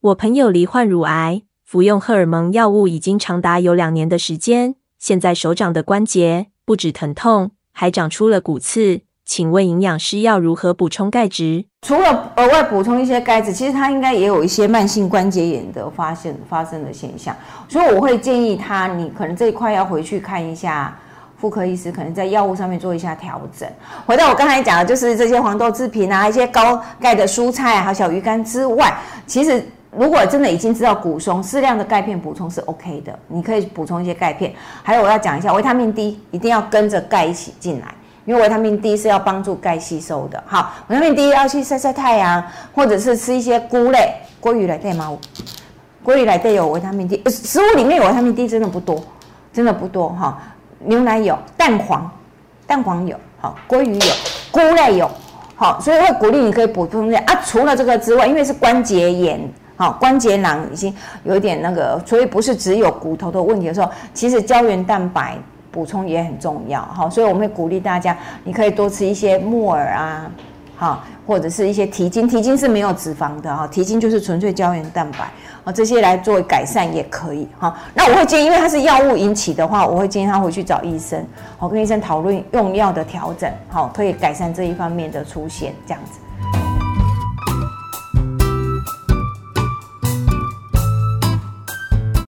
我朋友罹患乳癌，服用荷尔蒙药物已经长达有两年的时间，现在手掌的关节不止疼痛，还长出了骨刺。请问营养师要如何补充钙质？除了额外补充一些钙质，其实他应该也有一些慢性关节炎的发现发生的现象，所以我会建议他，你可能这一块要回去看一下妇科医师，可能在药物上面做一下调整。回到我刚才讲的，就是这些黄豆制品啊，一些高钙的蔬菜还有小鱼干之外，其实如果真的已经知道骨松，适量的钙片补充是 OK 的，你可以补充一些钙片。还有我要讲一下，维他命 D 一定要跟着钙一起进来。因为维他命 D 是要帮助钙吸收的，好，维他命 D 要去晒晒太阳，或者是吃一些菇类，鲑鱼来对吗？鲑鱼来对有维他命 D，食物里面有维他命 D 真的不多，真的不多哈。牛奶有，蛋黄，蛋黄有，好，鲑鱼有，菇类有，好，所以会鼓励你可以补充些啊。除了这个之外，因为是关节炎，好，关节囊已经有一点那个，所以不是只有骨头的问题的时候，其实胶原蛋白。补充也很重要，哈，所以我们会鼓励大家，你可以多吃一些木耳啊，好，或者是一些蹄筋，蹄筋是没有脂肪的哈，蹄筋就是纯粹胶原蛋白，啊，这些来做改善也可以，哈。那我会建议，因为它是药物引起的话，我会建议他回去找医生，好，跟医生讨论用药的调整，好，可以改善这一方面的出现，这样子。